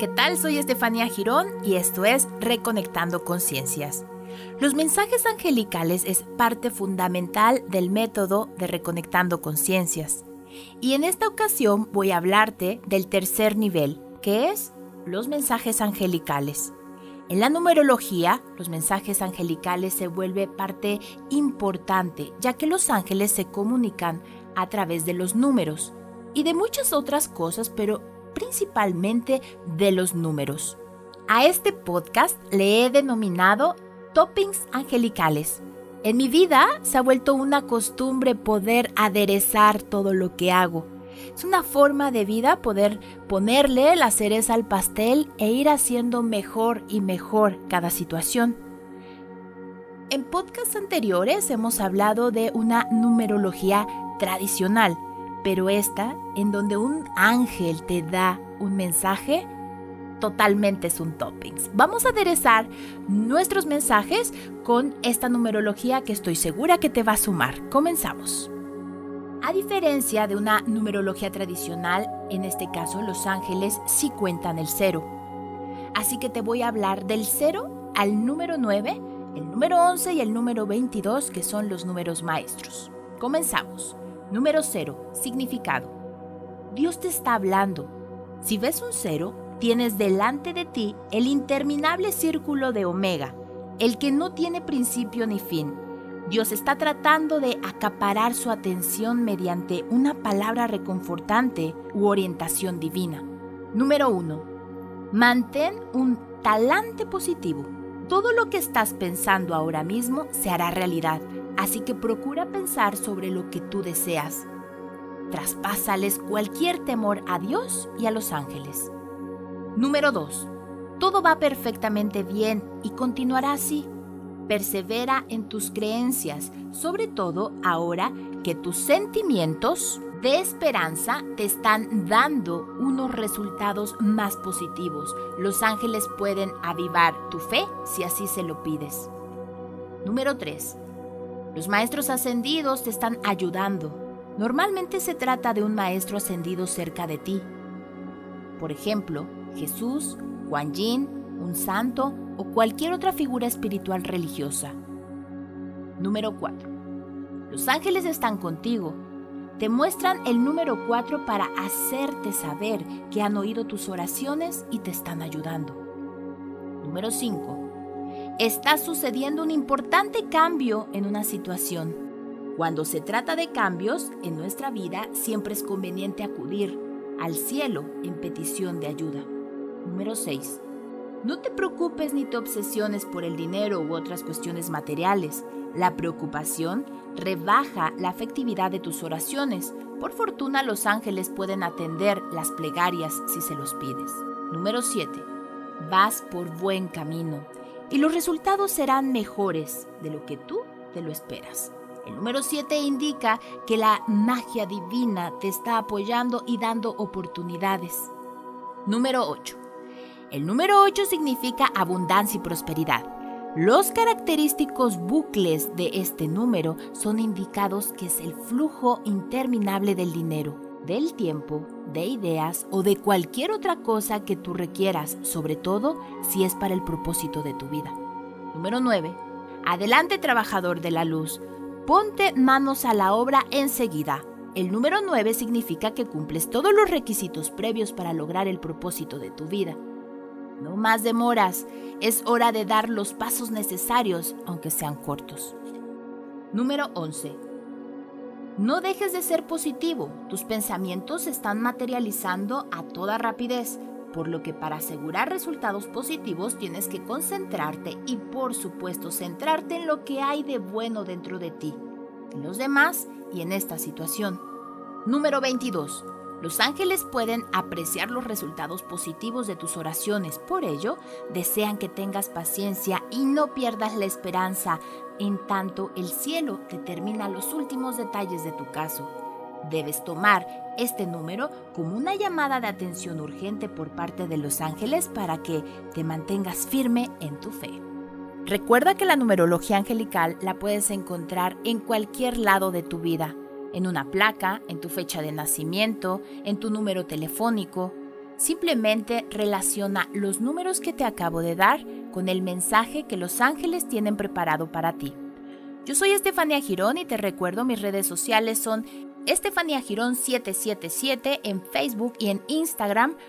¿qué tal? Soy Estefanía Girón y esto es Reconectando Conciencias. Los mensajes angelicales es parte fundamental del método de Reconectando Conciencias. Y en esta ocasión voy a hablarte del tercer nivel, que es los mensajes angelicales. En la numerología, los mensajes angelicales se vuelve parte importante, ya que los ángeles se comunican a través de los números y de muchas otras cosas, pero principalmente de los números. A este podcast le he denominado Toppings Angelicales. En mi vida se ha vuelto una costumbre poder aderezar todo lo que hago. Es una forma de vida poder ponerle la cereza al pastel e ir haciendo mejor y mejor cada situación. En podcasts anteriores hemos hablado de una numerología tradicional, pero esta, en donde un ángel te da un mensaje, totalmente es un toppings. Vamos a aderezar nuestros mensajes con esta numerología que estoy segura que te va a sumar. Comenzamos. A diferencia de una numerología tradicional, en este caso los ángeles sí cuentan el cero. Así que te voy a hablar del cero al número 9, el número 11 y el número 22, que son los números maestros. Comenzamos. Número 0. Significado. Dios te está hablando. Si ves un cero, tienes delante de ti el interminable círculo de Omega, el que no tiene principio ni fin. Dios está tratando de acaparar su atención mediante una palabra reconfortante u orientación divina. Número 1. Mantén un talante positivo. Todo lo que estás pensando ahora mismo se hará realidad Así que procura pensar sobre lo que tú deseas. Traspásales cualquier temor a Dios y a los ángeles. Número 2. Todo va perfectamente bien y continuará así. Persevera en tus creencias, sobre todo ahora que tus sentimientos de esperanza te están dando unos resultados más positivos. Los ángeles pueden avivar tu fe si así se lo pides. Número 3. Los maestros ascendidos te están ayudando. Normalmente se trata de un maestro ascendido cerca de ti. Por ejemplo, Jesús, Juan Yin, un santo o cualquier otra figura espiritual religiosa. Número 4. Los ángeles están contigo. Te muestran el número 4 para hacerte saber que han oído tus oraciones y te están ayudando. Número 5 está sucediendo un importante cambio en una situación. Cuando se trata de cambios en nuestra vida, siempre es conveniente acudir al cielo en petición de ayuda. Número 6. No te preocupes ni te obsesiones por el dinero u otras cuestiones materiales. La preocupación rebaja la efectividad de tus oraciones. Por fortuna los ángeles pueden atender las plegarias si se los pides. Número 7. Vas por buen camino y los resultados serán mejores de lo que tú te lo esperas. El número 7 indica que la magia divina te está apoyando y dando oportunidades. Número 8. El número 8 significa abundancia y prosperidad. Los característicos bucles de este número son indicados que es el flujo interminable del dinero del tiempo, de ideas o de cualquier otra cosa que tú requieras, sobre todo si es para el propósito de tu vida. Número 9. Adelante trabajador de la luz, ponte manos a la obra enseguida. El número 9 significa que cumples todos los requisitos previos para lograr el propósito de tu vida. No más demoras, es hora de dar los pasos necesarios, aunque sean cortos. Número 11 no dejes de ser positivo, tus pensamientos se están materializando a toda rapidez, por lo que para asegurar resultados positivos tienes que concentrarte y por supuesto centrarte en lo que hay de bueno dentro de ti, en los demás y en esta situación. Número 22. Los ángeles pueden apreciar los resultados positivos de tus oraciones, por ello desean que tengas paciencia y no pierdas la esperanza, en tanto el cielo determina los últimos detalles de tu caso. Debes tomar este número como una llamada de atención urgente por parte de los ángeles para que te mantengas firme en tu fe. Recuerda que la numerología angelical la puedes encontrar en cualquier lado de tu vida en una placa, en tu fecha de nacimiento, en tu número telefónico. Simplemente relaciona los números que te acabo de dar con el mensaje que los ángeles tienen preparado para ti. Yo soy Estefanía Girón y te recuerdo mis redes sociales son Estefanía Girón 777 en Facebook y en Instagram